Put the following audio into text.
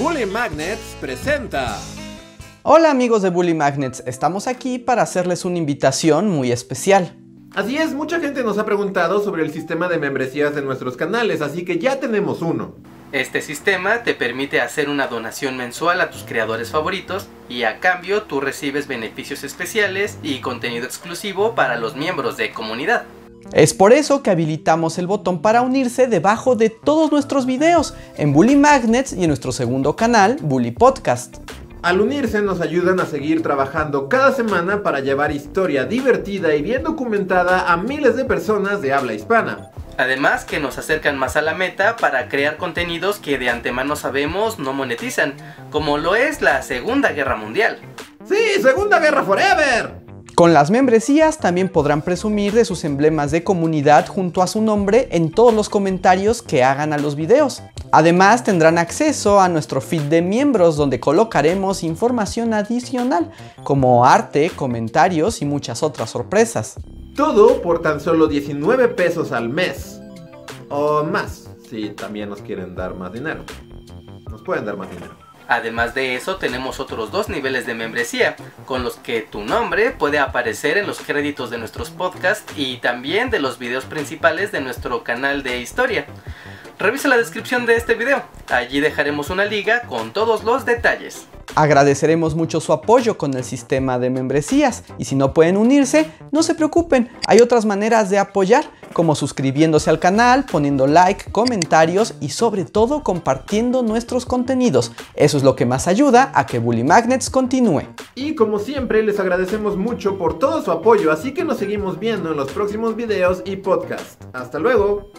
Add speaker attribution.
Speaker 1: Bully Magnets presenta.
Speaker 2: Hola amigos de Bully Magnets, estamos aquí para hacerles una invitación muy especial.
Speaker 1: Así es, mucha gente nos ha preguntado sobre el sistema de membresías de nuestros canales, así que ya tenemos uno.
Speaker 3: Este sistema te permite hacer una donación mensual a tus creadores favoritos y a cambio tú recibes beneficios especiales y contenido exclusivo para los miembros de comunidad.
Speaker 2: Es por eso que habilitamos el botón para unirse debajo de todos nuestros videos en Bully Magnets y en nuestro segundo canal, Bully Podcast.
Speaker 1: Al unirse nos ayudan a seguir trabajando cada semana para llevar historia divertida y bien documentada a miles de personas de habla hispana.
Speaker 3: Además que nos acercan más a la meta para crear contenidos que de antemano sabemos no monetizan, como lo es la Segunda Guerra Mundial.
Speaker 1: ¡Sí, Segunda Guerra Forever!
Speaker 2: Con las membresías también podrán presumir de sus emblemas de comunidad junto a su nombre en todos los comentarios que hagan a los videos. Además tendrán acceso a nuestro feed de miembros donde colocaremos información adicional como arte, comentarios y muchas otras sorpresas.
Speaker 1: Todo por tan solo 19 pesos al mes. O más, si también nos quieren dar más dinero. Nos pueden dar más dinero.
Speaker 3: Además de eso, tenemos otros dos niveles de membresía, con los que tu nombre puede aparecer en los créditos de nuestros podcasts y también de los videos principales de nuestro canal de historia. Revisa la descripción de este video, allí dejaremos una liga con todos los detalles.
Speaker 2: Agradeceremos mucho su apoyo con el sistema de membresías y si no pueden unirse, no se preocupen, hay otras maneras de apoyar, como suscribiéndose al canal, poniendo like, comentarios y sobre todo compartiendo nuestros contenidos. Eso es lo que más ayuda a que Bully Magnets continúe.
Speaker 1: Y como siempre les agradecemos mucho por todo su apoyo, así que nos seguimos viendo en los próximos videos y podcasts. Hasta luego.